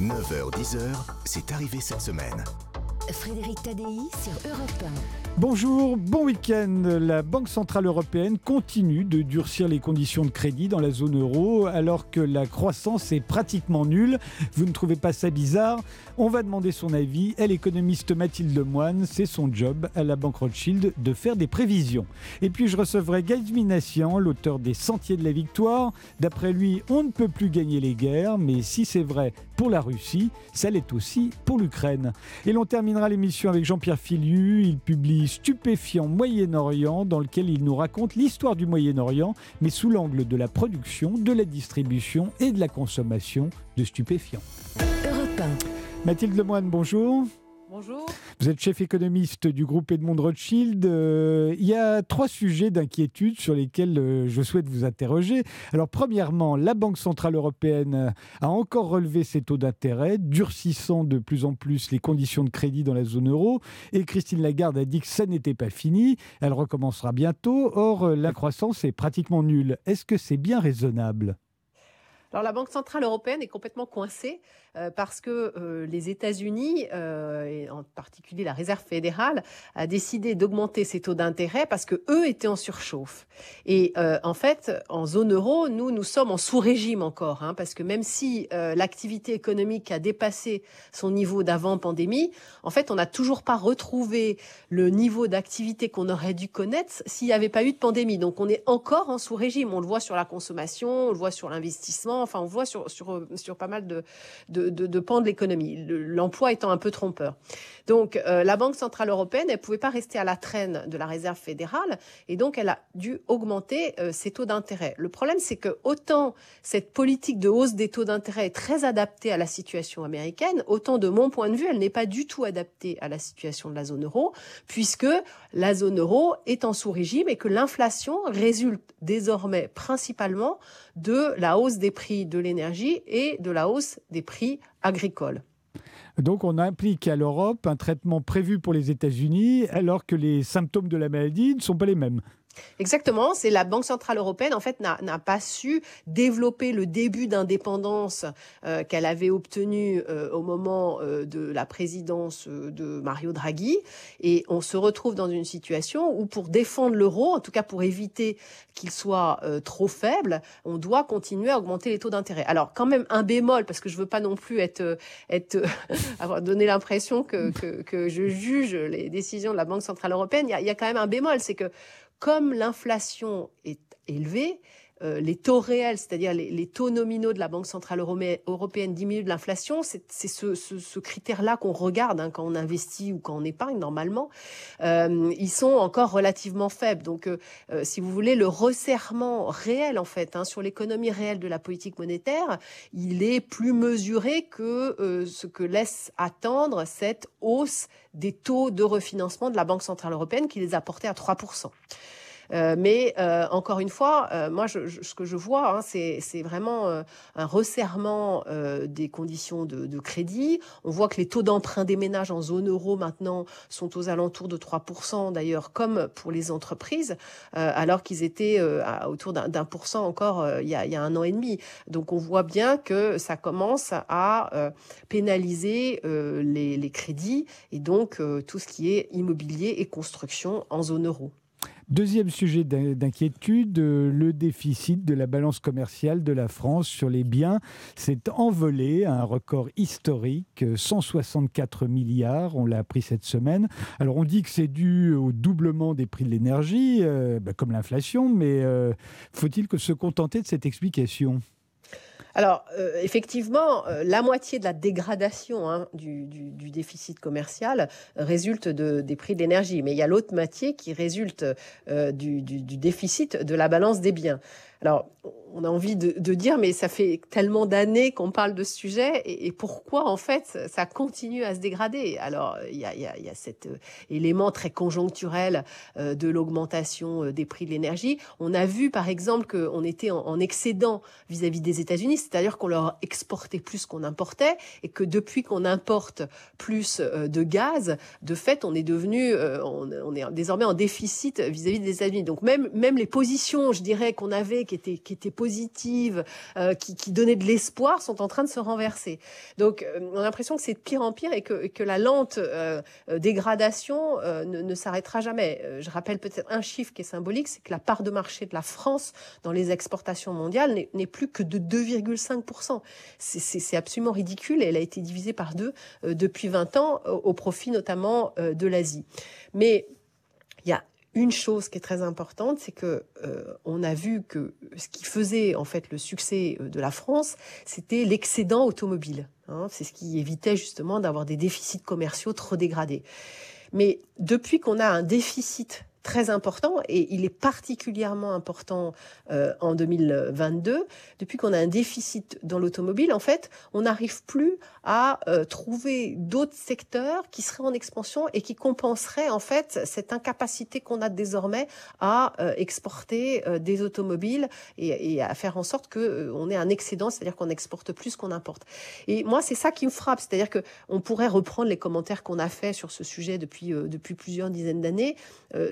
9h-10h, c'est arrivé cette semaine. Frédéric Tadei sur Europe 1. Bonjour, bon week-end. La Banque Centrale Européenne continue de durcir les conditions de crédit dans la zone euro alors que la croissance est pratiquement nulle. Vous ne trouvez pas ça bizarre? On va demander son avis. Elle, économiste Mathilde Lemoine, c'est son job à la Banque Rothschild de faire des prévisions. Et puis je recevrai Minassian, l'auteur des Sentiers de la Victoire. D'après lui, on ne peut plus gagner les guerres, mais si c'est vrai pour la Russie, ça l'est aussi pour l'Ukraine. Et l'on terminera l'émission avec Jean-Pierre Filiu. Il publie Stupéfiant Moyen-Orient, dans lequel il nous raconte l'histoire du Moyen-Orient, mais sous l'angle de la production, de la distribution et de la consommation de stupéfiants. Europe 1. Mathilde Lemoine, bonjour. Bonjour. Vous êtes chef économiste du groupe Edmond Rothschild. Euh, il y a trois sujets d'inquiétude sur lesquels euh, je souhaite vous interroger. Alors, premièrement, la Banque Centrale Européenne a encore relevé ses taux d'intérêt, durcissant de plus en plus les conditions de crédit dans la zone euro. Et Christine Lagarde a dit que ça n'était pas fini. Elle recommencera bientôt. Or, la croissance est pratiquement nulle. Est-ce que c'est bien raisonnable? Alors la Banque centrale européenne est complètement coincée euh, parce que euh, les États-Unis, euh, et en particulier la Réserve fédérale, a décidé d'augmenter ses taux d'intérêt parce que eux étaient en surchauffe. Et en fait, en zone euro, nous nous sommes en sous-régime encore, hein, parce que même si l'activité économique a dépassé son niveau d'avant pandémie, en fait, on n'a toujours pas retrouvé le niveau d'activité qu'on aurait dû connaître s'il n'y avait pas eu de pandémie. Donc on est encore en sous-régime. On le voit sur la consommation, on le voit sur l'investissement. Enfin, on voit sur sur sur pas mal de de de, pans de l'économie, l'emploi étant un peu trompeur. Donc euh, la Banque centrale européenne, elle pouvait pas rester à la traîne de la Réserve fédérale, et donc elle a dû augmenter euh, ses taux d'intérêt. Le problème, c'est que autant cette politique de hausse des taux d'intérêt est très adaptée à la situation américaine, autant de mon point de vue, elle n'est pas du tout adaptée à la situation de la zone euro, puisque la zone euro est en sous-régime et que l'inflation résulte désormais principalement de la hausse des prix de l'énergie et de la hausse des prix agricoles. Donc on implique à l'Europe un traitement prévu pour les États-Unis alors que les symptômes de la maladie ne sont pas les mêmes. Exactement, c'est la Banque centrale européenne en fait n'a pas su développer le début d'indépendance euh, qu'elle avait obtenu euh, au moment euh, de la présidence de Mario Draghi et on se retrouve dans une situation où pour défendre l'euro, en tout cas pour éviter qu'il soit trop faible, on doit continuer à augmenter les taux d'intérêt. Alors quand même un bémol parce que je veux pas non plus être être avoir donné l'impression que, que, que je juge les décisions de la Banque centrale européenne, il y a, il y a quand même un bémol, c'est que comme l'inflation est élevée, les taux réels, c'est-à-dire les, taux nominaux de la Banque centrale européenne diminuent de l'inflation, c'est ce, critère-là qu'on regarde hein, quand on investit ou quand on épargne normalement. Euh, ils sont encore relativement faibles. Donc, euh, si vous voulez, le resserrement réel en fait hein, sur l'économie réelle de la politique monétaire, il est plus mesuré que ce que laisse attendre cette hausse des taux de refinancement de la Banque centrale européenne qui les a portés à 3 euh, mais euh, encore une fois, euh, moi, je, ce que je vois, hein, c'est vraiment un resserrement des conditions de, de, crédit. On voit que les taux d'emprunt des ménages en zone euro maintenant sont aux alentours de 3%, d'ailleurs, comme pour les entreprises, alors qu'ils étaient autour d'un pour cent encore il y, a, il y, a, un an et demi. Donc on voit bien que ça commence à pénaliser les, les, crédits et donc tout ce qui est immobilier et construction en zone euro. Deuxième sujet d'inquiétude, euh, le déficit de la balance commerciale de la France sur les biens s'est envolé à un record historique, 164 milliards, on l'a appris cette semaine. Alors on dit que c'est dû au doublement des prix de l'énergie, euh, bah, comme l'inflation, mais euh, faut-il que se contenter de cette explication? Alors, euh, effectivement, euh, la moitié de la dégradation hein, du, déficit commercial résulte des prix de l'énergie, mais il y a l'autre moitié qui résulte euh, du, déficit de la balance des biens. Alors, on a envie de, dire, mais ça fait tellement d'années qu'on parle de ce sujet, et, pourquoi en fait ça continue à se dégrader? Alors, il y a, cet euh, élément très conjoncturel euh, de l'augmentation euh, des prix de l'énergie. On a vu par exemple qu'on était en, excédent vis-à-vis des États-Unis, c'est-à-dire qu'on leur exportait plus qu'on importait, et que depuis qu'on importe plus de gaz, de fait, on est devenu, on, est désormais en déficit vis-à-vis des États-Unis. Donc même même les positions, je dirais, qu'on avait qui qui étaient positives, qui, qui, donnaient de l'espoir, sont en train de se renverser. Donc, on a l'impression que c'est de pire en pire et que, la lente dégradation ne, s'arrêtera jamais. je rappelle peut-être un chiffre qui est symbolique, c'est que la part de marché de la France dans les exportations mondiales n'est plus que de 2,5%. C'est absolument ridicule et elle a été divisée par deux depuis 20 ans au profit notamment de l'Asie. Mais il y a une chose qui est très importante, c'est que euh, on a vu que ce qui faisait en fait le succès euh, de la France, c'était l'excédent automobile. Hein. c'est ce qui évitait justement d'avoir des déficits commerciaux trop dégradés. Mais depuis qu'on a un déficit très important et il est particulièrement important euh, en 2022. Depuis qu'on a un déficit dans l'automobile, en fait, on n'arrive plus à euh, trouver d'autres secteurs qui seraient en expansion et qui compenseraient en fait cette incapacité qu'on a désormais à euh, exporter des automobiles et, et, à faire en sorte que on ait un excédent, c'est-à-dire qu'on exporte plus qu'on importe. Et moi, c'est ça qui me frappe, c'est-à-dire que on pourrait reprendre les commentaires qu'on a fait sur ce sujet depuis depuis plusieurs dizaines d'années.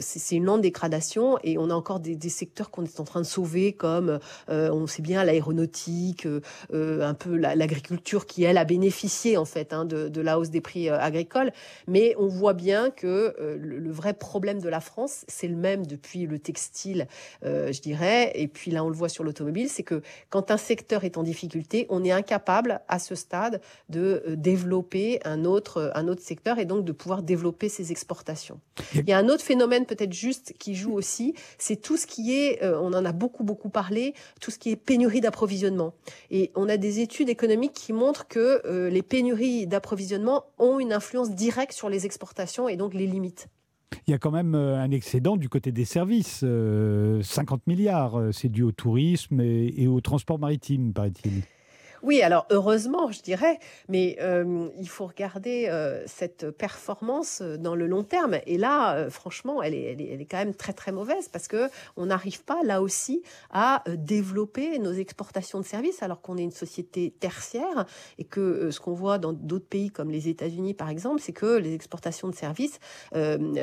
c'est c'est une lente dégradation et on a encore des, secteurs qu'on est en train de sauver comme euh, on sait bien l'aéronautique, euh, euh, un peu l'agriculture qui elle a bénéficié en fait hein, de, la hausse des prix agricoles. Mais on voit bien que le, vrai problème de la France, c'est le même depuis le textile, je dirais, et puis là on le voit sur l'automobile, c'est que quand un secteur est en difficulté, on est incapable à ce stade de développer un autre un autre secteur et donc de pouvoir développer ses exportations. Il y a un autre phénomène peut-être juste qui joue aussi, c'est tout ce qui est, euh, on en a beaucoup beaucoup parlé, tout ce qui est pénurie d'approvisionnement. Et on a des études économiques qui montrent que euh, les pénuries d'approvisionnement ont une influence directe sur les exportations et donc les limites. Il y a quand même euh, un excédent du côté des services. 50 milliards, c'est dû au tourisme et au transport maritime, paraît-il. Oui, alors heureusement, je dirais, mais il faut regarder cette performance dans le long terme. Et là, franchement, elle est, quand même très très mauvaise parce que on n'arrive pas là aussi à développer nos exportations de services alors qu'on est une société tertiaire et que ce qu'on voit dans d'autres pays comme les États-Unis par exemple, c'est que les exportations de services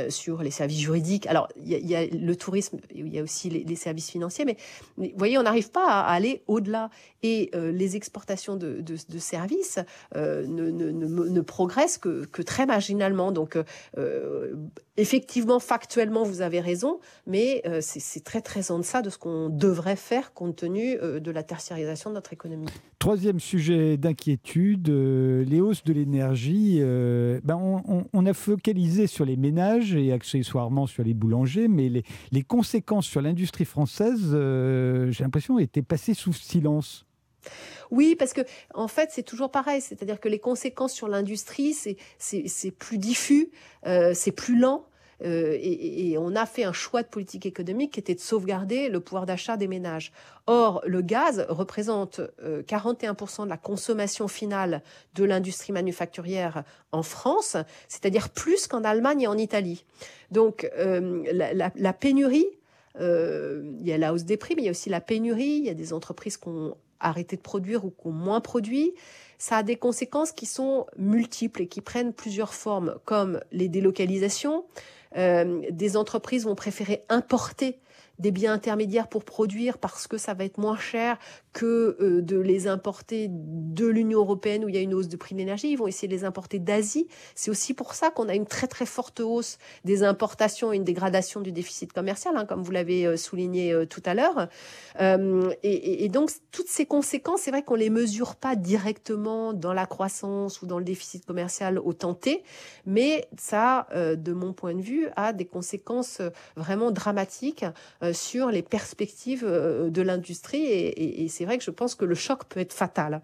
sur les services juridiques, alors il y, a le tourisme, il y a aussi les, services financiers, mais, vous voyez, on n'arrive pas à aller au-delà et les exportations de, services euh, ne, ne, ne, progresse que, très marginalement. Donc, euh, effectivement, factuellement, vous avez raison, mais euh, c'est très très en deçà de ce qu'on devrait faire compte tenu de la tertiarisation de notre économie. Troisième sujet d'inquiétude, les hausses de l'énergie. ben on, a focalisé sur les ménages et accessoirement sur les boulangers, mais les conséquences sur l'industrie française, j'ai l'impression, étaient passées sous silence. Oui, parce que en fait, c'est toujours pareil, c'est-à-dire que les conséquences sur l'industrie, c'est plus diffus, euh, c'est plus lent. Euh, et, on a fait un choix de politique économique qui était de sauvegarder le pouvoir d'achat des ménages. Or, le gaz représente 41% euh, de la consommation finale de l'industrie manufacturière en France, c'est-à-dire plus qu'en Allemagne et en Italie. Donc, la, pénurie, il y a la hausse des prix, mais il y a aussi la pénurie, il y a des entreprises qui ont arrêter de produire ou qu'on moins produit, ça a des conséquences qui sont multiples et qui prennent plusieurs formes, comme les délocalisations. Euh, des entreprises vont préférer importer des biens intermédiaires pour produire parce que ça va être moins cher que euh, de les importer de l'Union européenne où il y a une hausse de prix de l'énergie. Ils vont essayer de les importer d'Asie. C'est aussi pour ça qu'on a une très très forte hausse des importations et une dégradation du déficit commercial, hein, comme vous l'avez euh, souligné euh, tout à l'heure. et, donc toutes ces conséquences, c'est vrai qu'on les mesure pas directement dans la croissance ou dans le déficit commercial au tenté, mais ça, de mon point de vue, a des conséquences vraiment dramatiques sur les perspectives de l'industrie et, c'est vrai que je pense que le choc peut être fatal.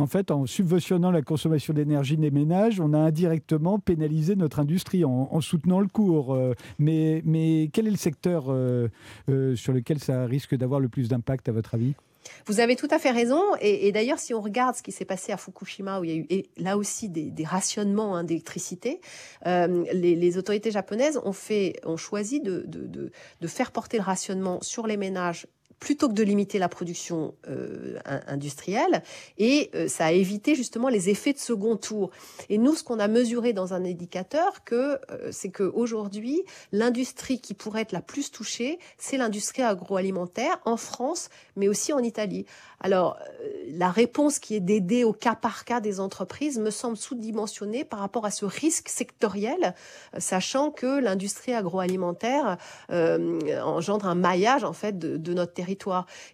En fait, en subventionnant la consommation d'énergie des ménages, on a indirectement pénalisé notre industrie en, soutenant le cours. Euh, mais, mais quel est le secteur euh, euh, sur lequel ça risque d'avoir le plus d'impact, à votre avis? Vous avez tout à fait raison. Et, d'ailleurs, si on regarde ce qui s'est passé à Fukushima, où il y a eu là aussi des, rationnements hein, d'électricité, les, autorités japonaises ont, choisi de, faire porter le rationnement sur les ménages plutôt que de limiter la production industrielle. Et ça a évité justement les effets de second tour. Et nous, ce qu'on a mesuré dans un indicateur, que c'est qu'aujourd'hui, l'industrie qui pourrait être la plus touchée, c'est l'industrie agroalimentaire en France, mais aussi en Italie. Alors, la réponse qui est d'aider au cas par cas des entreprises me semble sous-dimensionnée par rapport à ce risque sectoriel, sachant que l'industrie agroalimentaire euh, engendre un maillage en fait de, notre territoire.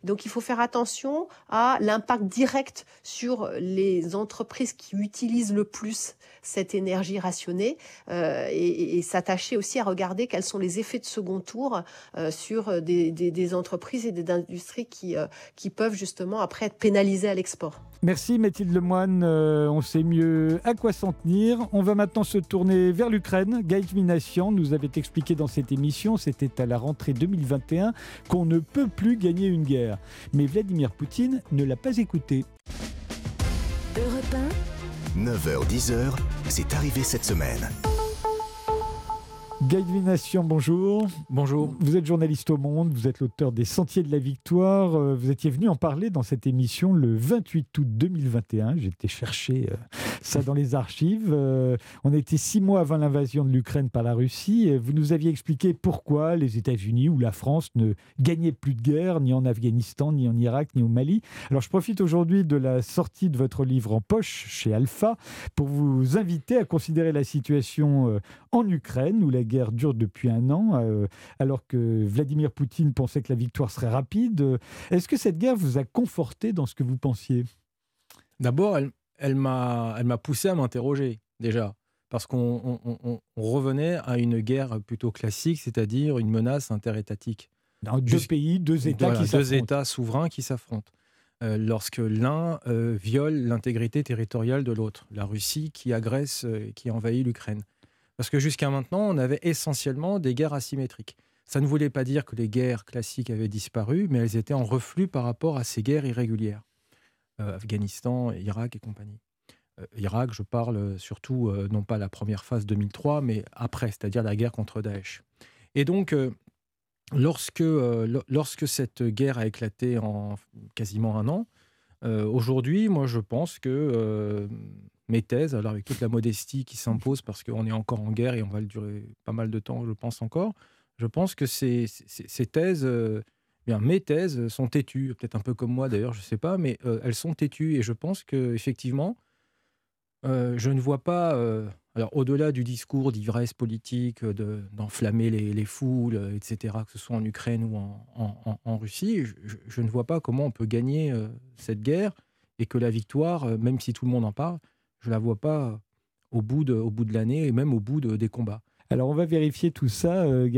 Donc il faut faire attention à l'impact direct sur les entreprises qui utilisent le plus cette énergie rationnée euh, et, s'attacher aussi à regarder quels sont les effets de second tour euh, sur des, entreprises et des industries qui, qui peuvent justement après être pénalisées à l'export. Merci Mathilde Lemoine, on sait mieux à quoi s'en tenir. On va maintenant se tourner vers l'Ukraine. Gaël Minassian nous avait expliqué dans cette émission, c'était à la rentrée 2021, qu'on ne peut plus gagner une guerre. Mais Vladimir Poutine ne l'a pas écouté. Europe 9h-10h, c'est arrivé cette semaine. Gaël Nation, bonjour. Bonjour. Vous êtes journaliste au Monde, vous êtes l'auteur des Sentiers de la Victoire. Euh, vous étiez venu en parler dans cette émission le 28 août 2021. J'étais chercher euh, ça dans les archives. Euh, on était six mois avant l'invasion de l'Ukraine par la Russie. Vous nous aviez expliqué pourquoi les États-Unis ou la France ne gagnaient plus de guerre, ni en Afghanistan, ni en Irak, ni au Mali. Alors je profite aujourd'hui de la sortie de votre livre en poche chez Alpha pour vous inviter à considérer la situation en Ukraine où la guerre dure depuis un an, euh, alors que Vladimir Poutine pensait que la victoire serait rapide. Est-ce que cette guerre vous a conforté dans ce que vous pensiez? D'abord, elle, elle m'a poussé à m'interroger, déjà, parce qu'on revenait à une guerre plutôt classique, c'est-à-dire une menace interétatique. deux pays, deux États qui Deux États souverains qui s'affrontent. Euh, lorsque l'un euh, viole l'intégrité territoriale de l'autre, la Russie qui agresse, qui envahit l'Ukraine. Parce que jusqu'à maintenant, on avait essentiellement des guerres asymétriques. Ça ne voulait pas dire que les guerres classiques avaient disparu, mais elles étaient en reflux par rapport à ces guerres irrégulières. Euh, Afghanistan, Irak et compagnie. Euh, Irak, je parle surtout, euh, non pas la première phase 2003, mais après, c'est-à-dire la guerre contre Daesh. Et donc, lorsque, lorsque cette guerre a éclaté en quasiment un an, aujourd'hui, moi, je pense que mes thèses, alors avec toute la modestie qui s'impose parce qu'on est encore en guerre et on va le durer pas mal de temps, je pense encore, je pense que ces, thèses, euh, mes thèses sont têtues, peut-être un peu comme moi d'ailleurs, je ne sais pas, mais euh, elles sont têtues et je pense qu'effectivement, euh, je ne vois pas, alors au-delà du discours d'ivresse politique, d'enflammer les, les, foules, etc., que ce soit en Ukraine ou en, Russie, je, ne vois pas comment on peut gagner cette guerre et que la victoire, même si tout le monde en parle, je la vois pas au bout de, de l'année et même au bout de, des combats. Alors on va vérifier tout ça, euh,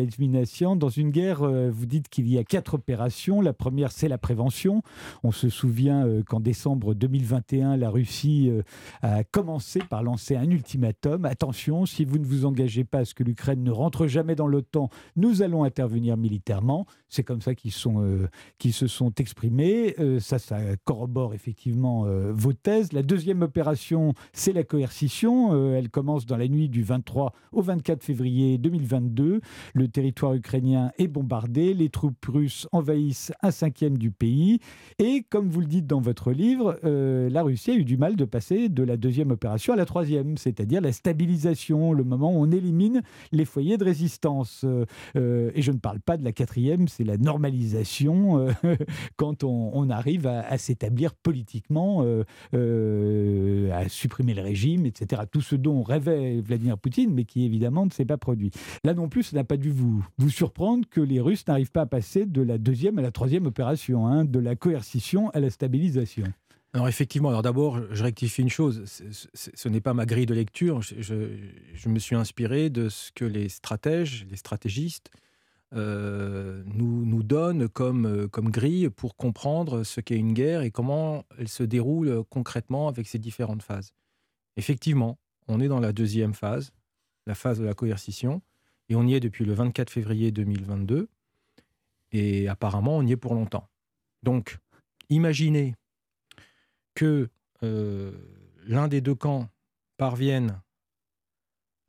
Dans une guerre, euh, vous dites qu'il y a quatre opérations. La première, c'est la prévention. On se souvient euh, qu'en décembre 2021, la Russie euh, a commencé par lancer un ultimatum. Attention, si vous ne vous engagez pas à ce que l'Ukraine ne rentre jamais dans l'OTAN, nous allons intervenir militairement. C'est comme ça qu'ils se sont exprimés. ça, ça corrobore effectivement vos thèses. La deuxième opération, c'est la coercition. elle commence dans la nuit du 23 au 24 février février 2022. Le territoire ukrainien est bombardé, les troupes russes envahissent un cinquième du pays. Et comme vous le dites dans votre livre, euh, la Russie a eu du mal de passer de la deuxième opération à la troisième, c'est-à-dire la stabilisation, le moment où on élimine les foyers de résistance. Euh, et je ne parle pas de la quatrième, c'est la normalisation euh, quand on, arrive à, à s'établir politiquement, à supprimer le régime, etc. Tout ce dont rêvait Vladimir Poutine, mais qui évidemment ne s'est produit. Là non plus, ça n'a pas dû vous, vous surprendre que les Russes n'arrivent pas à passer de la deuxième à la troisième opération, hein, de la coercition à la stabilisation. Alors effectivement, alors d'abord, je rectifie une chose, ce n'est pas ma grille de lecture, je, me suis inspiré de ce que les stratèges, les stratégistes euh, nous, nous donnent comme, euh, comme grille pour comprendre ce qu'est une guerre et comment elle se déroule concrètement avec ses différentes phases. Effectivement, on est dans la deuxième phase, la phase de la coercition. Et on y est depuis le 24 février 2022. Et apparemment, on y est pour longtemps. Donc, imaginez que euh, l'un des deux camps parvienne,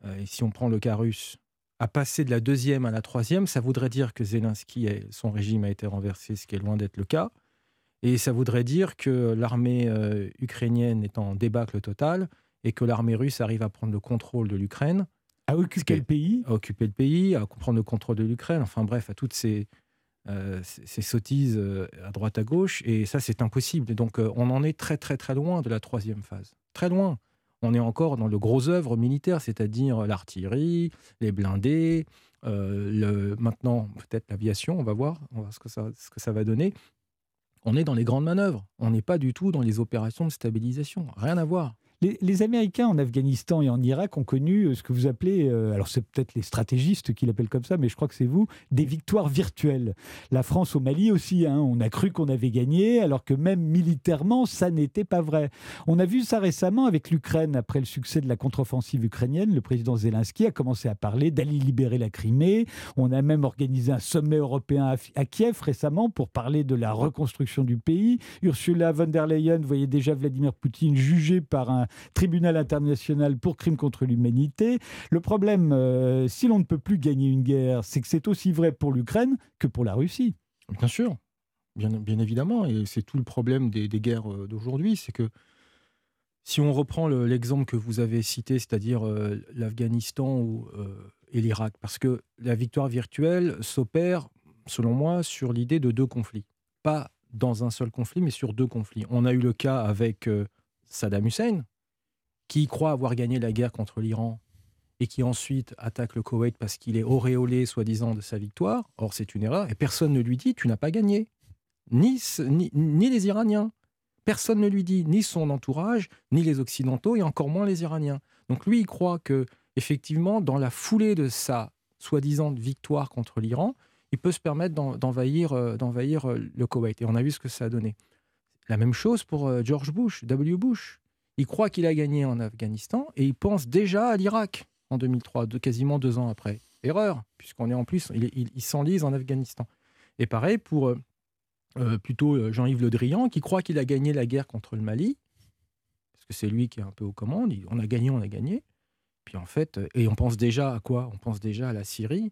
euh, et si on prend le cas russe, à passer de la deuxième à la troisième, ça voudrait dire que Zelensky, son régime a été renversé, ce qui est loin d'être le cas. Et ça voudrait dire que l'armée euh, ukrainienne est en débâcle total et que l'armée russe arrive à prendre le contrôle de l'Ukraine. À occuper le pays À occuper le pays, à prendre le contrôle de l'Ukraine, enfin bref, à toutes ces, euh, ces, sottises euh, à droite à gauche. Et ça, c'est impossible. Donc on en est très très très loin de la troisième phase. Très loin. On est encore dans le gros œuvre militaire, c'est-à-dire l'artillerie, les blindés, le, maintenant peut-être l'aviation, on va voir, on va voir ce, que ça, ce que ça va donner on est dans les grandes manœuvres. On n'est pas du tout dans les opérations de stabilisation. Rien à voir. Les, Américains en Afghanistan et en Irak ont connu euh, ce que vous appelez, euh, alors c'est peut-être les stratégistes qui l'appellent comme ça, mais je crois que c'est vous, des victoires virtuelles. La France au Mali aussi, hein, on a cru qu'on avait gagné, alors que même militairement, ça n'était pas vrai. On a vu ça récemment avec l'Ukraine, après le succès de la contre-offensive ukrainienne. Le président Zelensky a commencé à parler d'aller libérer la Crimée. On a même organisé un sommet européen à, Kiev récemment pour parler de la reconstruction du pays. Ursula von der Leyen voyait déjà Vladimir Poutine jugé par un tribunal international pour crimes contre l'humanité. Le problème, euh, si l'on ne peut plus gagner une guerre, c'est que c'est aussi vrai pour l'Ukraine que pour la Russie. Bien sûr, bien, évidemment, et c'est tout le problème des, guerres euh, d'aujourd'hui, c'est que si on reprend l'exemple que vous avez cité, c'est-à-dire euh, l'Afghanistan et l'Irak, parce que la victoire virtuelle s'opère, selon moi, sur l'idée de deux conflits. Pas dans un seul conflit, mais sur deux conflits. On a eu le cas avec Saddam Hussein, qui croit avoir gagné la guerre contre l'Iran et qui ensuite attaque le Koweït parce qu'il est auréolé, soi-disant, de sa victoire. Or, c'est une erreur et personne ne lui dit tu n'as pas gagné. Ni, les Iraniens. Personne ne lui dit, ni son entourage, ni les Occidentaux, et encore moins les Iraniens. Donc lui, il croit que, effectivement, dans la foulée de sa soi-disant victoire contre l'Iran, il peut se permettre d'envahir euh, euh, le Koweït. Et on a vu ce que ça a donné. La même chose pour euh, George Bush, W. Bush. Il croit qu'il a gagné en Afghanistan et il pense déjà à l'Irak en 2003, quasiment deux ans après. Erreur, puisqu'on est en plus, il, s'enlise en Afghanistan. Et pareil pour euh, euh, plutôt euh, Jean-Yves Le Drian, qui croit qu'il a gagné la guerre contre le Mali, parce que c'est lui qui est un peu aux commandes. On a gagné, on a gagné. Puis en fait, et on pense déjà à quoi? On pense déjà à la Syrie.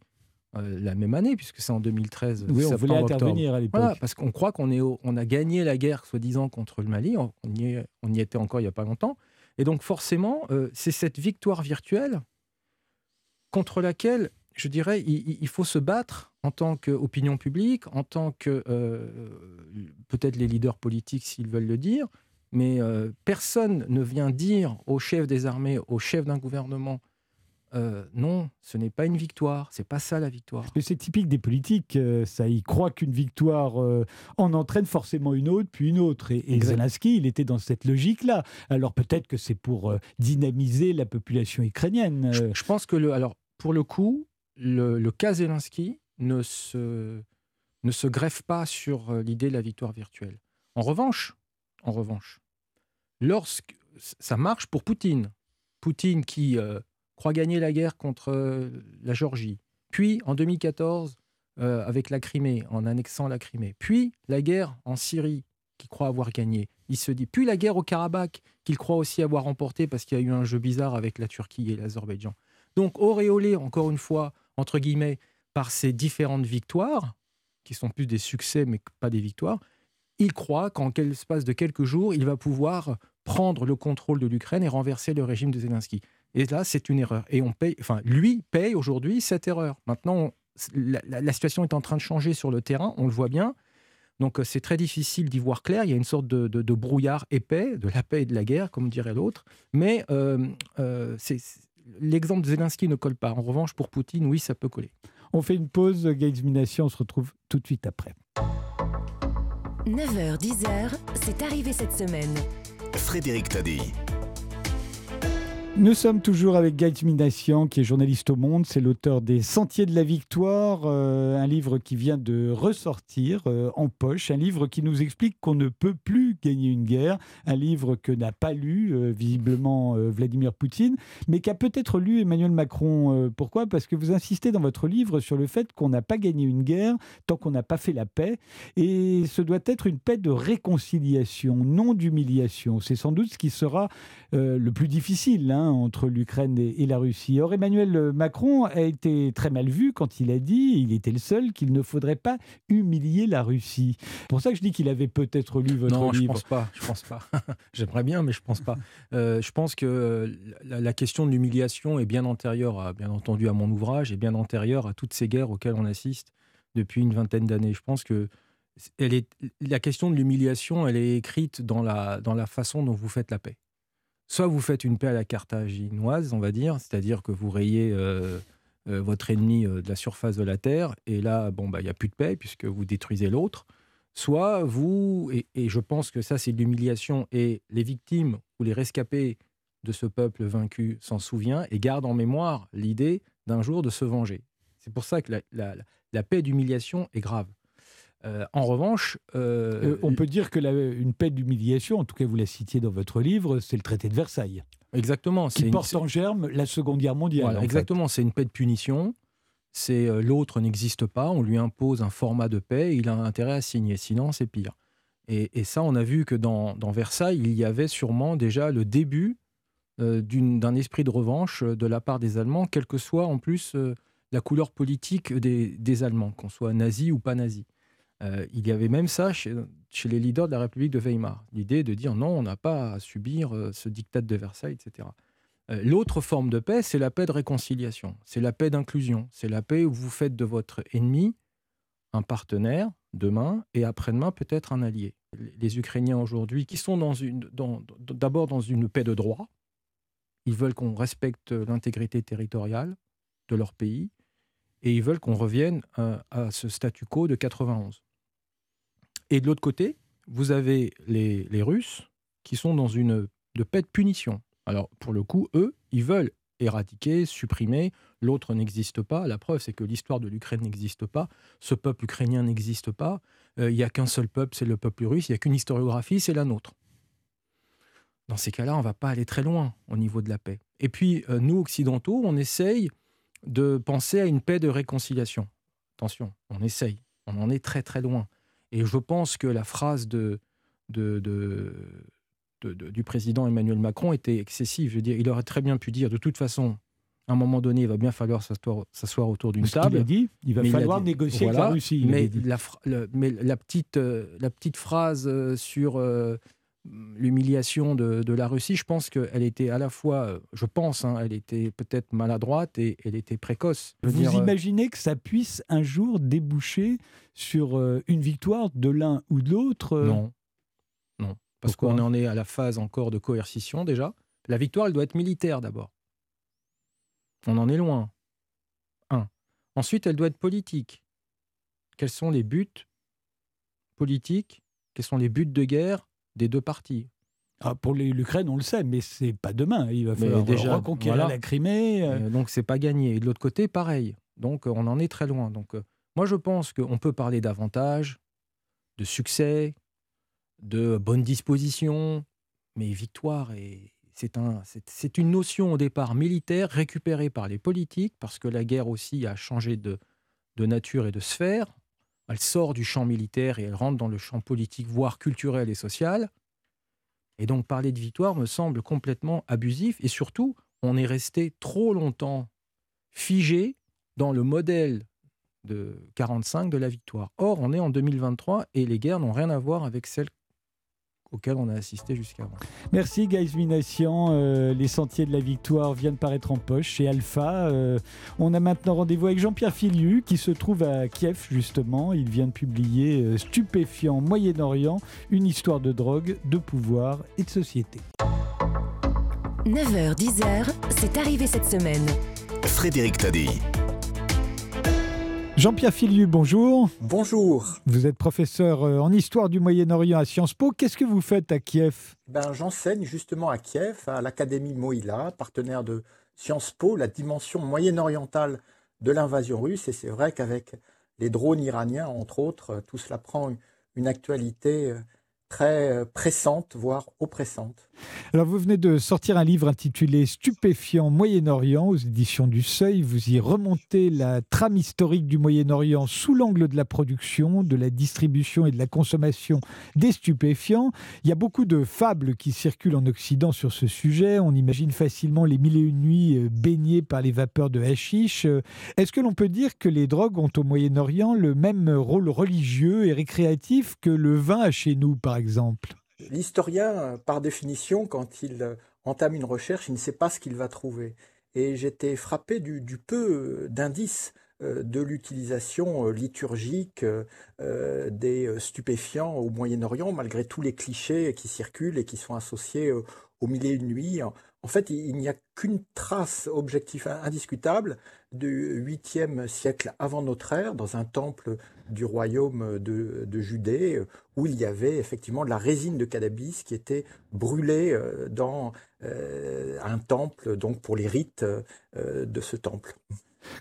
Euh, la même année, puisque c'est en 2013. Oui, on voulait intervenir à l'époque. Voilà, parce qu'on croit qu'on est on a gagné la guerre, soi-disant, contre le Mali. On, y on, y était encore il n'y a pas longtemps. Et donc, forcément, euh, c'est cette victoire virtuelle contre laquelle, je dirais, il, faut se battre en tant qu'opinion publique, en tant que euh, peut-être les leaders politiques s'ils veulent le dire, mais personne ne vient dire au chef des armées, au chef d'un gouvernement, euh, non, ce n'est pas une victoire. C'est pas ça la victoire. c'est typique des politiques. Euh, ça, ils croient qu'une victoire euh, en entraîne forcément une autre, puis une autre. Et, Zelensky, il était dans cette logique-là. Alors peut-être que c'est pour dynamiser la population ukrainienne. Je, pense que le, alors pour le coup, le, cas Zelensky ne se ne se greffe pas sur l'idée de la victoire virtuelle. En revanche, en revanche, lorsque ça marche pour Poutine, Poutine qui croit gagner la guerre contre euh, la Géorgie, puis en 2014 euh, avec la Crimée, en annexant la Crimée, puis la guerre en Syrie qu'il croit avoir gagné. Il se dit, puis la guerre au Karabakh qu'il croit aussi avoir remporté parce qu'il y a eu un jeu bizarre avec la Turquie et l'Azerbaïdjan. Donc auréolé, encore une fois, entre guillemets, par ces différentes victoires, qui sont plus des succès mais pas des victoires, il croit qu'en l'espace de quelques jours, il va pouvoir prendre le contrôle de l'Ukraine et renverser le régime de Zelensky. Et là, c'est une erreur. Et on paye, enfin, lui paye aujourd'hui cette erreur. Maintenant, la, situation est en train de changer sur le terrain, on le voit bien. Donc, euh, c'est très difficile d'y voir clair. Il y a une sorte de, brouillard épais, de la paix et de la guerre, comme dirait l'autre. Mais euh, euh, l'exemple de Zelensky ne colle pas. En revanche, pour Poutine, oui, ça peut coller. On fait une pause, Gates Mination, on se retrouve tout de suite après. 9h, 10h, c'est arrivé cette semaine. Frédéric Tadei. Nous sommes toujours avec Gaël Minassian, qui est journaliste au Monde. C'est l'auteur des Sentiers de la Victoire, euh, un livre qui vient de ressortir euh, en poche, un livre qui nous explique qu'on ne peut plus gagner une guerre, un livre que n'a pas lu euh, visiblement Vladimir Poutine, mais qu'a peut-être lu Emmanuel Macron. pourquoi? Parce que vous insistez dans votre livre sur le fait qu'on n'a pas gagné une guerre tant qu'on n'a pas fait la paix, et ce doit être une paix de réconciliation, non d'humiliation. C'est sans doute ce qui sera le plus difficile. Hein hein, entre l'Ukraine et, la Russie. Or, Emmanuel Macron a été très mal vu quand il a dit, il était le seul, qu'il ne faudrait pas humilier la Russie. C'est pour ça que je dis qu'il avait peut-être lu votre livre. Non, je pense pas. Je pense pas. J'aimerais bien, mais je pense pas. Euh, je pense que la, question de l'humiliation est bien antérieure, à, bien entendu, à mon ouvrage et bien antérieure à toutes ces guerres auxquelles on assiste depuis une vingtaine d'années. Je pense que elle est, la question de l'humiliation, elle est écrite dans la, dans la façon dont vous faites la paix. Soit vous faites une paix à la carthaginoise, on va dire, c'est-à-dire que vous rayez euh, euh, votre ennemi euh, de la surface de la terre, et là, bon, bah, il n'y a plus de paix puisque vous détruisez l'autre. Soit vous, et, je pense que ça, c'est de l'humiliation, et les victimes ou les rescapés de ce peuple vaincu s'en souviennent et gardent en mémoire l'idée d'un jour de se venger. C'est pour ça que la paix d'humiliation est grave. Euh, en revanche, euh, euh, on peut dire que une paix d'humiliation, en tout cas vous la citiez dans votre livre, c'est le traité de Versailles. Exactement. Qui porte en germe la Seconde Guerre mondiale. exactement, c'est une paix de punition. C'est l'autre n'existe pas, on lui impose un format de paix, il a intérêt à signer, sinon c'est pire. Et, ça, on a vu que dans, Versailles, il y avait sûrement déjà le début d'un esprit de revanche de la part des Allemands, quelle que soit en plus la couleur politique des, des Allemands, qu'on soit nazi ou pas nazi. Euh, il y avait même ça chez, les leaders de la République de Weimar, l'idée de dire non, on n'a pas à subir euh, ce diktat de Versailles, etc. Euh, l'autre forme de paix, c'est la paix de réconciliation, c'est la paix d'inclusion, c'est la paix où vous faites de votre ennemi un partenaire demain et après-demain peut-être un allié. Les Ukrainiens aujourd'hui, qui sont d'abord dans une paix de droit, ils veulent qu'on respecte l'intégrité territoriale de leur pays et ils veulent qu'on revienne à ce statu quo de 91. Et de l'autre côté, vous avez les, Russes qui sont dans une de paix de punition. Alors, pour le coup, eux, ils veulent éradiquer, supprimer, l'autre n'existe pas. La preuve, c'est que l'histoire de l'Ukraine n'existe pas, ce peuple ukrainien n'existe pas, euh, il n'y a qu'un seul peuple, c'est le peuple russe, il n'y a qu'une historiographie, c'est la nôtre. Dans ces cas-là, on ne va pas aller très loin au niveau de la paix. Et puis, euh, nous, occidentaux, on essaye de penser à une paix de réconciliation. Attention, on essaye, on en est très très loin. Et je pense que la phrase de, de, du président Emmanuel Macron était excessive. Je veux dire, il aurait très bien pu dire, de toute façon, à un moment donné, il va bien falloir s'asseoir autour d'une table. Il a dit, il va falloir négocier avec la Russie. Mais la, mais la, petite, euh, la petite phrase euh, sur euh, l'humiliation de, la Russie, je pense qu'elle était à la fois, je pense, hein, elle était peut-être maladroite et elle était précoce. Vous imaginez que ça puisse un jour déboucher sur euh, une victoire de l'un ou de l'autre euh Non. Non. Parce qu'on en est à la phase encore de coercition déjà. La victoire, elle doit être militaire d'abord. On en est loin. Un. Ensuite, elle doit être politique. Quels sont les buts politiques? Quels sont les buts de guerre? Des deux parties. Ah, pour l'Ukraine, on le sait, mais c'est pas demain. Il va falloir déjà reconquérir la Crimée. Euh. Euh, donc c'est pas gagné. Et de l'autre côté, pareil. Donc on en est très loin. Donc euh, moi je pense qu'on peut parler davantage de succès, de bonne disposition, mais victoire et c'est un, c'est une notion au départ militaire récupérée par les politiques parce que la guerre aussi a changé de, de nature et de sphère. Elle sort du champ militaire et elle rentre dans le champ politique, voire culturel et social. Et donc parler de victoire me semble complètement abusif. Et surtout, on est resté trop longtemps figé dans le modèle de 45 de la victoire. Or, on est en 2023 et les guerres n'ont rien à voir avec celles auquel on a assisté jusqu'à Merci Guys Minassian. Euh, les Sentiers de la Victoire viennent paraître en poche chez Alpha. Euh, on a maintenant rendez-vous avec Jean-Pierre Filiu qui se trouve à Kiev justement. Il vient de publier euh, Stupéfiant Moyen-Orient, une histoire de drogue, de pouvoir et de société. 9h-10h, c'est arrivé cette semaine. Frédéric Taddy. Jean-Pierre Filiu, bonjour. Bonjour. Vous êtes professeur euh, en histoire du Moyen-Orient à Sciences Po. Qu'est-ce que vous faites à Kiev? Ben, J'enseigne justement à Kiev, à l'Académie Moïla, partenaire de Sciences Po, la dimension moyen-orientale de l'invasion russe. Et c'est vrai qu'avec les drones iraniens, entre autres, tout cela prend une actualité euh, très pressante, voire oppressante. Alors vous venez de sortir un livre intitulé Stupéfiant Moyen-Orient aux éditions du Seuil. Vous y remontez la trame historique du Moyen-Orient sous l'angle de la production, de la distribution et de la consommation des stupéfiants. Il y a beaucoup de fables qui circulent en Occident sur ce sujet. On imagine facilement les mille et une nuits euh, baignées par les vapeurs de hashish. Euh, est-ce que l'on peut dire que les drogues ont au Moyen-Orient le même rôle religieux et récréatif que le vin chez nous, par L'historien, par définition, quand il euh, entame une recherche, il ne sait pas ce qu'il va trouver. Et j'étais frappé du, peu d'indices euh, de l'utilisation euh, liturgique des stupéfiants au Moyen-Orient, malgré tous les clichés qui circulent et qui sont associés au milieu de nuit. En fait, il n'y a qu'une trace objective indiscutable du 8e siècle avant notre ère, dans un temple du royaume de, Judée, où il y avait effectivement de la résine de cannabis qui était brûlée euh, dans euh, un temple, donc pour les rites euh, de ce temple.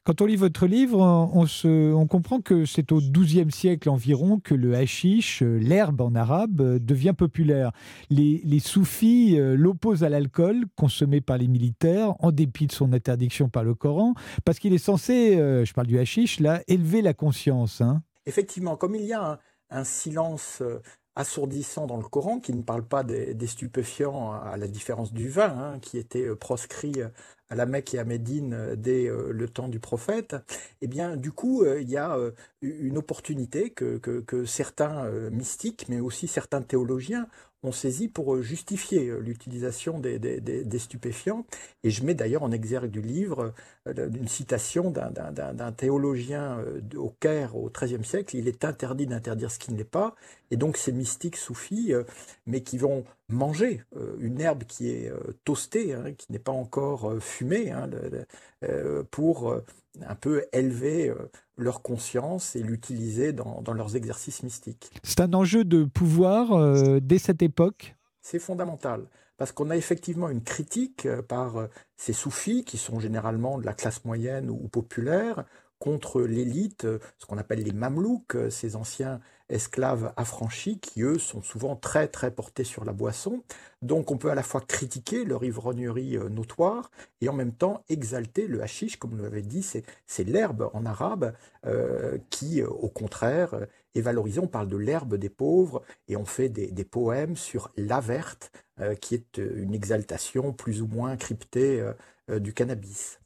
Quand on lit votre livre, on, se, on comprend que c'est au XIIe siècle environ que le hashish, l'herbe en arabe, devient populaire. Les, les soufis l'opposent à l'alcool consommé par les militaires, en dépit de son interdiction par le Coran, parce qu'il est censé, je parle du hashish là, élever la conscience. Hein effectivement, comme il y a un, silence euh, assourdissant dans le Coran, qui ne parle pas des, stupéfiants, à la différence du vin, hein, qui était euh, proscrit euh, à la Mecque et à Médine dès le temps du prophète, eh bien, du coup, il y a une opportunité que, que certains mystiques, mais aussi certains théologiens, ont saisi pour euh, justifier euh, l'utilisation des, stupéfiants. Et je mets d'ailleurs en exergue du livre euh, une citation d'un théologien au Caire au XIIIe siècle. Il est interdit d'interdire ce qui ne l'est pas. Et donc ces mystiques soufis, mais qui vont manger une herbe qui est toastée, hein, qui n'est pas encore fumée, hein, pour un peu élever leur conscience et l'utiliser dans, leurs exercices mystiques. C'est un enjeu de pouvoir euh, dès cette époque? C'est fondamental, parce qu'on a effectivement une critique euh, par euh, ces soufis, qui sont généralement de la classe moyenne ou populaire, contre l'élite, ce qu'on appelle les mamelouks, ces anciens esclaves affranchis qui, eux, sont souvent très, très portés sur la boisson. Donc on peut à la fois critiquer leur ivrognerie euh, notoire et en même temps exalter le hashish, comme vous l'avez dit, c'est l'herbe en arabe euh, qui, euh, au contraire, est valorisée. On parle de l'herbe des pauvres et on fait des, poèmes sur la verte, qui est une exaltation plus ou moins cryptée du cannabis.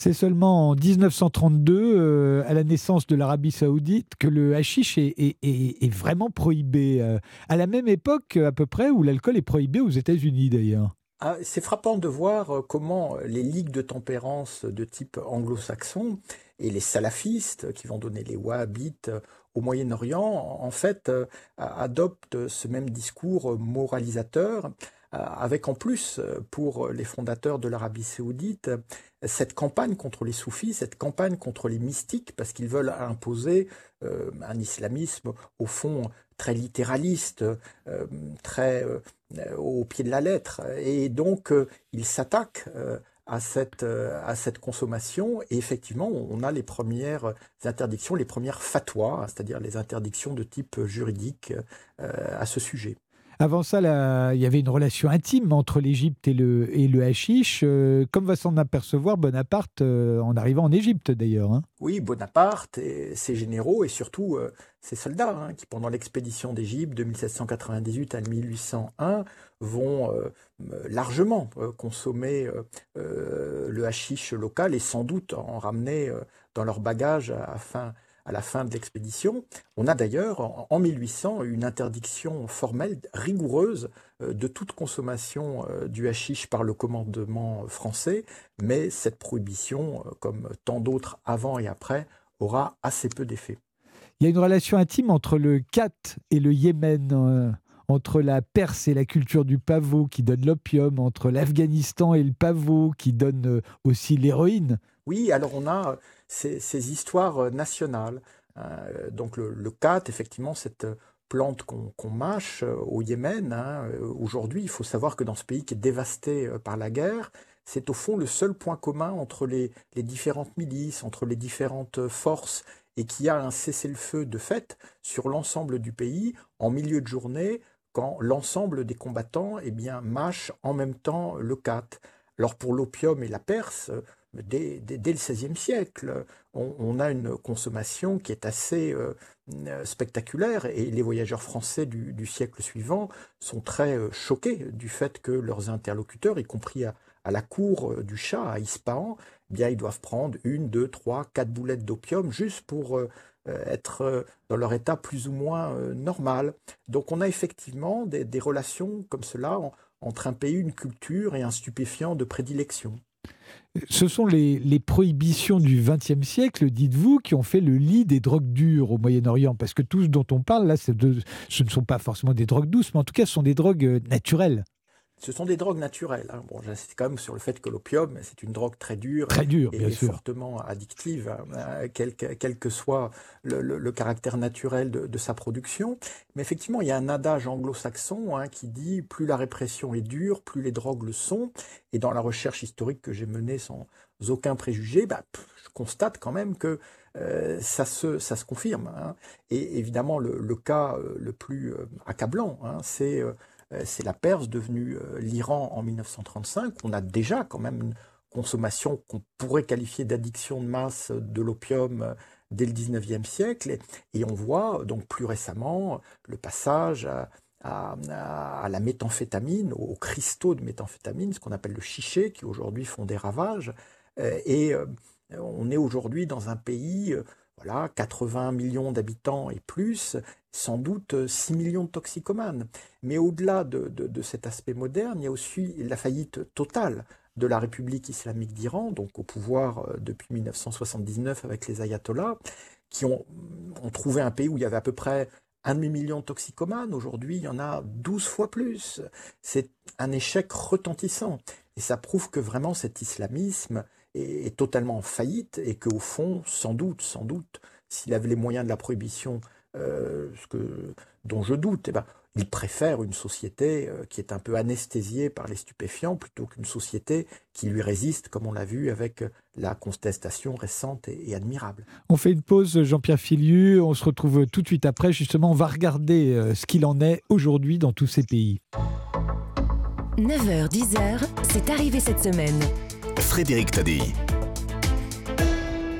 C'est seulement en 1932, euh, à la naissance de l'Arabie saoudite, que le hashish est, vraiment prohibé. Euh, à la même époque, à peu près, où l'alcool est prohibé aux États-Unis d'ailleurs. Ah, c'est frappant de voir euh, comment les ligues de tempérance de type anglo-saxon et les salafistes, qui vont donner les wahhabites au Moyen-Orient, en fait, adoptent ce même discours moralisateur avec en plus, pour les fondateurs de l'Arabie saoudite, cette campagne contre les soufis, cette campagne contre les mystiques, parce qu'ils veulent imposer euh, un islamisme au fond très littéraliste, très au pied de la lettre. Et donc, ils s'attaquent à cette, à cette consommation. Et effectivement, on a les premières interdictions, les premières fatwas, c'est-à-dire les interdictions de type juridique à ce sujet. Avant ça, il y avait une relation intime entre l'Égypte et le, et le hashish, euh, comme va s'en apercevoir Bonaparte euh, en arrivant en Égypte d'ailleurs. Hein? Oui, Bonaparte et ses généraux et surtout euh, ses soldats hein, qui, pendant l'expédition d'Égypte de 1798 à 1801, vont largement consommer le hashish local et sans doute en ramener dans leur bagage afin à la fin de l'expédition. On a d'ailleurs en 1800 une interdiction formelle rigoureuse euh, de toute consommation euh, du hashish par le commandement français, mais cette prohibition, euh, comme tant d'autres avant et après, aura assez peu d'effet. Il y a une relation intime entre le Kat et le Yémen entre la Perse et la culture du pavot qui donne l'opium, entre l'Afghanistan et le pavot qui donne aussi l'héroïne. Oui, alors on a ces, histoires euh, nationales. Euh, donc le, cat, effectivement, cette plante qu'on mâche euh, au Yémen, hein, aujourd'hui, il faut savoir que dans ce pays qui est dévasté par la guerre, c'est au fond le seul point commun entre les, différentes milices, entre les différentes forces, et qui a un cessez-le-feu de fait sur l'ensemble du pays en milieu de journée, quand l'ensemble des combattants eh bien, mâchent en même temps le cat. Alors pour l'opium et la Perse, dès, le XVIe siècle, on, a une consommation qui est assez euh, spectaculaire et les voyageurs français du, siècle suivant sont très euh, choqués du fait que leurs interlocuteurs, y compris à, la cour euh, du chat à Ispahan, eh bien ils doivent prendre une, deux, trois, quatre boulettes d'opium juste pour être dans leur état plus ou moins normal. Donc on a effectivement des, relations comme cela entre un pays, une culture et un stupéfiant de prédilection. Ce sont les, prohibitions du XXe siècle, dites-vous, qui ont fait le lit des drogues dures au Moyen-Orient. Parce que tout ce dont on parle, là, ce ne sont pas forcément des drogues douces, mais en tout cas, ce sont des drogues euh, naturelles. Ce sont des drogues naturelles. Hein. Bon, j'insiste quand même sur le fait que l'opium, c'est une drogue très dure, très dure et, fortement addictive, hein, quel, que, soit le, caractère naturel de, sa production. Mais effectivement, il y a un adage anglo-saxon hein, qui dit plus la répression est dure, plus les drogues le sont. Et dans la recherche historique que j'ai menée sans aucun préjugé, bah, je constate quand même que euh, ça, se, ça se confirme. Et évidemment, le, cas euh, le plus euh, accablant, c'est euh, c'est la Perse devenue euh, l'Iran en 1935. On a déjà quand même une consommation qu'on pourrait qualifier d'addiction de masse de l'opium euh, dès le 19e siècle. Et, on voit donc plus récemment le passage à, la méthamphétamine, aux cristaux de méthamphétamine, ce qu'on appelle le chiché, qui aujourd'hui font des ravages. Et on est aujourd'hui dans un pays voilà, 80 millions d'habitants et plus, sans doute 6 millions de toxicomanes. Mais au-delà de, cet aspect moderne, il y a aussi la faillite totale de la République islamique d'Iran, donc au pouvoir euh, depuis 1979 avec les ayatollahs, qui ont, ont, trouvé un pays où il y avait à peu près un demi-million de toxicomanes. Aujourd'hui, il y en a 12 fois plus. C'est un échec retentissant. Et ça prouve que vraiment cet islamisme est, totalement en faillite et qu'au fond, sans doute, sans doute, s'il avait les moyens de la prohibition, euh, ce que, dont je doute, eh ben, il préfère une société euh, qui est un peu anesthésiée par les stupéfiants plutôt qu'une société qui lui résiste, comme on l'a vu avec la contestation récente et, admirable. On fait une pause, Jean-Pierre Filiu. On se retrouve tout de suite après. Justement, on va regarder euh, ce qu'il en est aujourd'hui dans tous ces pays. 9h, 10h, c'est arrivé cette semaine. Frédéric Tadei.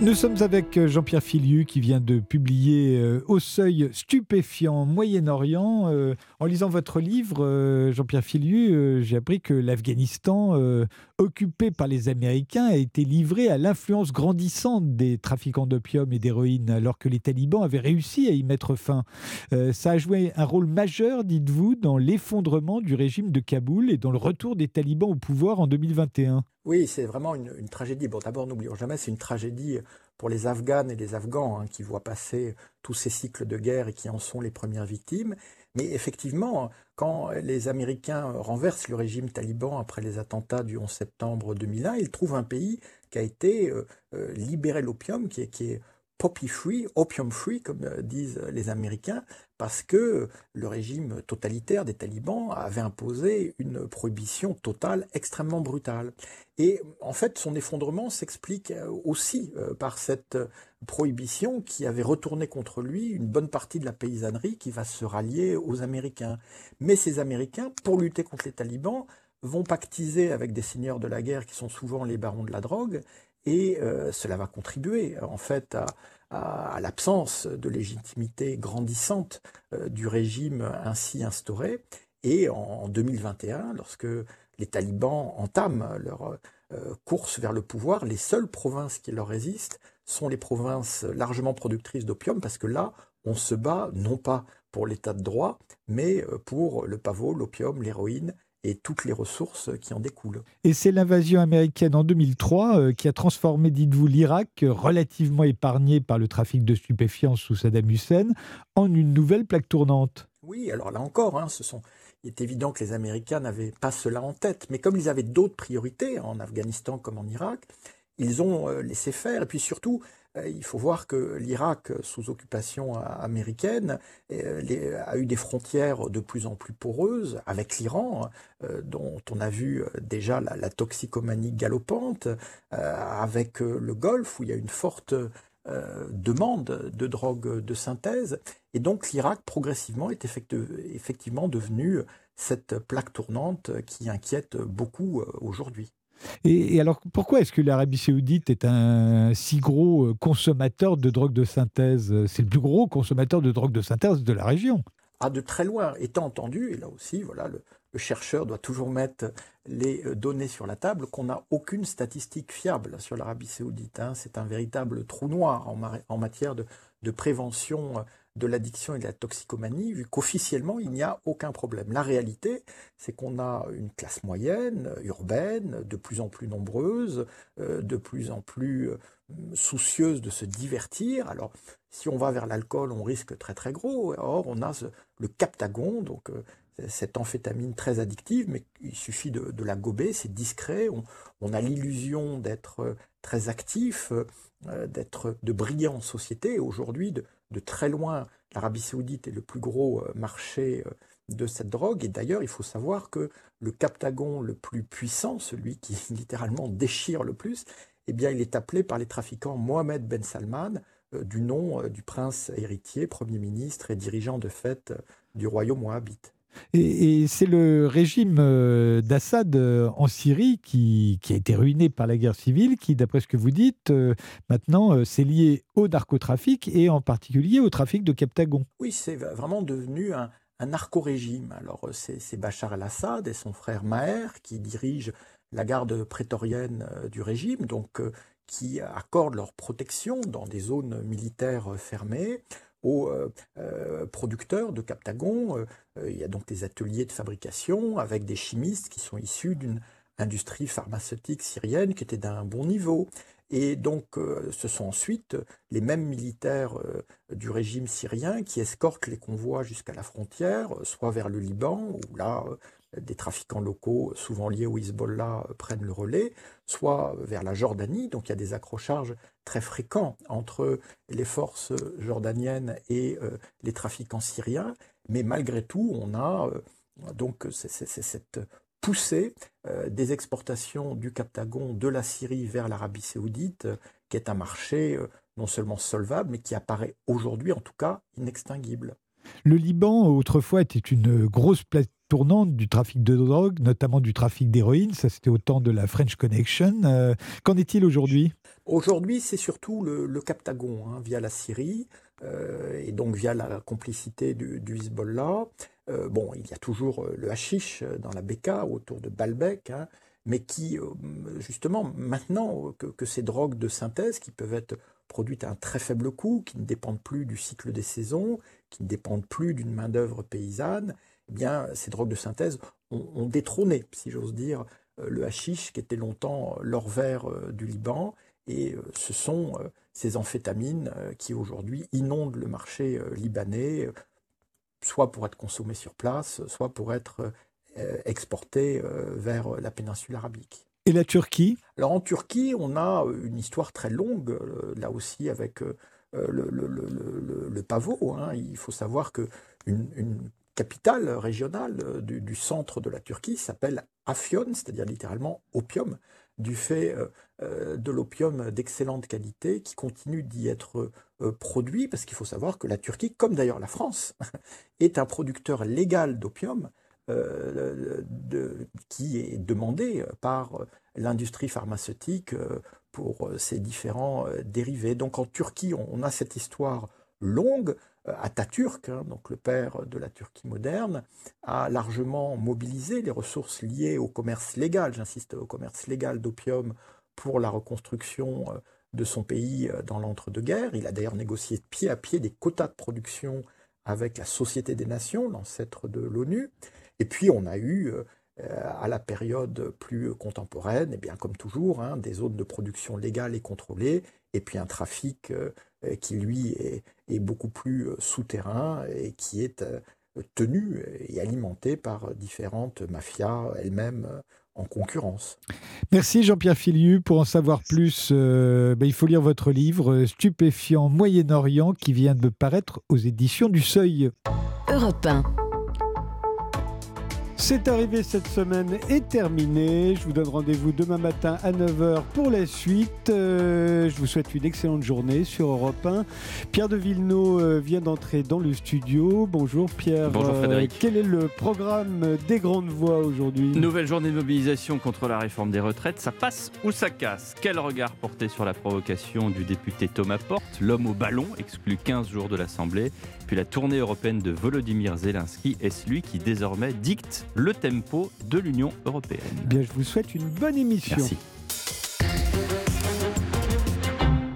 Nous sommes avec euh, Jean-Pierre Filiu qui vient de publier euh, Au seuil stupéfiant Moyen-Orient. Euh, en lisant votre livre, Jean-Pierre Filiu, j'ai appris que l'Afghanistan, occupé par les Américains, a été livré à l'influence grandissante des trafiquants d'opium et d'héroïne, alors que les talibans avaient réussi à y mettre fin. ça a joué un rôle majeur, dites-vous, dans l'effondrement du régime de Kaboul et dans le retour des talibans au pouvoir en 2021. Oui, c'est vraiment une, tragédie. Bon, d'abord, n'oublions jamais, c'est une tragédie pour les Afghanes et les Afghans hein, qui voient passer tous ces cycles de guerre et qui en sont les premières victimes. Mais effectivement, quand les Américains renversent le régime taliban après les attentats du 11 septembre 2001, ils trouvent un pays qui a été euh, euh, libéré l'opium, qui est, qui est poppy free, opium free, comme euh, disent les Américains, parce que le régime totalitaire des talibans avait imposé une prohibition totale extrêmement brutale. Et en fait, son effondrement s'explique euh, aussi euh, par cette prohibition qui avait retourné contre lui une bonne partie de la paysannerie qui va se rallier aux Américains. Mais ces Américains, pour lutter contre les talibans, vont pactiser avec des seigneurs de la guerre qui sont souvent les barons de la drogue et euh, cela va contribuer en fait à, l'absence de légitimité grandissante euh, du régime ainsi instauré. Et en, 2021, lorsque les talibans entament leur euh, course vers le pouvoir, les seules provinces qui leur résistent sont les provinces largement productrices d'opium, parce que là, on se bat non pas pour l'état de droit, mais pour le pavot, l'opium, l'héroïne et toutes les ressources qui en découlent. Et c'est l'invasion américaine en 2003 euh, qui a transformé, dites-vous, l'Irak, relativement épargné par le trafic de stupéfiants sous Saddam Hussein, en une nouvelle plaque tournante. Oui, alors là encore, hein, ce sont... il est évident que les Américains n'avaient pas cela en tête, mais comme ils avaient d'autres priorités, en Afghanistan comme en Irak, ils ont euh, laissé faire, et puis surtout, il faut voir que l'Irak, sous occupation américaine, euh, a eu des frontières de plus en plus poreuses avec l'Iran, euh, dont on a vu déjà la, toxicomanie galopante, avec le Golfe, où il y a une forte demande de drogue de synthèse. Et donc l'Irak, progressivement, est effectivement devenu cette plaque tournante qui inquiète beaucoup aujourd'hui. Et, alors, pourquoi est-ce que l'Arabie saoudite est un si gros euh, consommateur de drogue de synthèse? C'est le plus gros consommateur de drogue de synthèse de la région. À de très loin, étant entendu, et là aussi, voilà, le, chercheur doit toujours mettre les euh, données sur la table, qu'on n'a aucune statistique fiable sur l'Arabie saoudite. Hein. C'est un véritable trou noir en, matière de prévention euh, de l'addiction et de la toxicomanie, vu qu'officiellement, il n'y a aucun problème. La réalité, c'est qu'on a une classe moyenne, urbaine, de plus en plus nombreuse, euh, de plus en plus euh, soucieuse de se divertir. Alors, si on va vers l'alcool, on risque très très gros. Or, on a le captagon, donc euh, cette amphétamine très addictive, mais il suffit de, la gober, c'est discret, on, a l'illusion d'être très actif, d'être de briller en société. Aujourd'hui, de très loin, l'Arabie saoudite est le plus gros euh, marché euh, de cette drogue. Et d'ailleurs, il faut savoir que le captagon le plus puissant, celui qui littéralement déchire le plus, eh bien, il est appelé par les trafiquants Mohamed Ben Salman, euh, du nom du prince héritier, premier ministre et dirigeant de fait du royaume wahhabite. Et, c'est le régime euh, d'Assad euh, en Syrie qui, a été ruiné par la guerre civile, qui, d'après ce que vous dites, euh, maintenant c'est lié au narcotrafic et en particulier au trafic de Captagon. Oui, c'est vraiment devenu un, narco-régime. Alors c'est Bachar el-Assad et son frère Maher qui dirigent la garde prétorienne du régime, donc qui accordent leur protection dans des zones militaires fermées aux euh, euh, producteurs de Captagon. Euh, il y a donc des ateliers de fabrication avec des chimistes qui sont issus d'une industrie pharmaceutique syrienne qui était d'un bon niveau. Et donc, ce sont ensuite les mêmes militaires du régime syrien qui escortent les convois jusqu'à la frontière, soit vers le Liban, où là, des trafiquants locaux, souvent liés au Hezbollah, euh, prennent le relais, soit vers la Jordanie. Donc il y a des accrochages très fréquents entre les forces jordaniennes et euh, les trafiquants syriens. Mais malgré tout, on a euh, donc cette poussée des exportations du Captagon de la Syrie vers l'Arabie saoudite, qui est un marché non seulement solvable, mais qui apparaît aujourd'hui en tout cas inextinguible. Le Liban, autrefois, était une grosse tournante du trafic de drogue, notamment du trafic d'héroïne. Ça, c'était au temps de la French Connection. Euh, qu'en est-il aujourd'hui? Aujourd'hui, c'est surtout le, Captagon, hein, via la Syrie, euh, et donc via la complicité du, Hezbollah. Euh, bon, il y a toujours le hashish dans la Beka, autour de Baalbek, hein, mais qui, justement, maintenant que, que, ces drogues de synthèse, qui peuvent être produites à un très faible coût, qui ne dépendent plus du cycle des saisons, qui ne dépendent plus d'une main-d'œuvre paysanne, eh bien, ces drogues de synthèse ont, détrôné, si j'ose dire, euh, le hashish, qui était longtemps euh, l'or vert euh, du Liban. Et ce sont ces amphétamines qui aujourd'hui inondent le marché libanais, soit pour être consommées sur place, soit pour être exportées vers la péninsule arabique. Et la Turquie? Alors en Turquie, on a une histoire très longue, là aussi avec le, pavot. Hein. Il faut savoir que une capitale régionale euh, du, centre de la Turquie s'appelle Afyon, c'est-à-dire littéralement opium, du fait euh, euh, de l'opium d'excellente qualité qui continue d'y être produit, parce qu'il faut savoir que la Turquie, comme d'ailleurs la France, est un producteur légal d'opium qui est demandé par l'industrie pharmaceutique pour ses différents dérivés. Donc en Turquie, on a cette histoire longue euh, Atatürk, hein, donc le père de la Turquie moderne, a largement mobilisé les ressources liées au commerce légal, j'insiste au commerce légal d'opium pour la reconstruction euh, de son pays euh, dans l'entre-deux-guerres. Il a d'ailleurs négocié pied à pied des quotas de production avec la Société des Nations, l'ancêtre de l'ONU. Et puis on a eu, à la période plus contemporaine, et eh bien comme toujours, hein, des zones de production légales et contrôlées, et puis un trafic qui lui est, est beaucoup plus euh, souterrain et qui est euh, tenu et alimenté par différentes mafias elles-mêmes euh, en concurrence. Merci Jean-Pierre Filiu. Pour en savoir plus, ben, il faut lire votre livre Stupéfiant Moyen-Orient qui vient de paraître aux éditions du Seuil. Europe C'est arrivé cette semaine est terminé. Je vous donne rendez-vous demain matin à 9h pour la suite. Euh, je vous souhaite une excellente journée sur Europe 1. Pierre de Villeneuve euh, vient d'entrer dans le studio. Bonjour Pierre. Bonjour Euh, Frédéric. quel est le programme des grandes voix aujourd'hui? Nouvelle journée de mobilisation contre la réforme des retraites, ça passe ou ça casse? Quel regard porté sur la provocation du député Thomas Porte, l'homme au ballon, exclu 15 jours de l'Assemblée Puis la tournée européenne de Volodymyr Zelensky, est-ce lui qui désormais dicte le tempo de l'Union européenne Bien, je vous souhaite une bonne émission. Merci.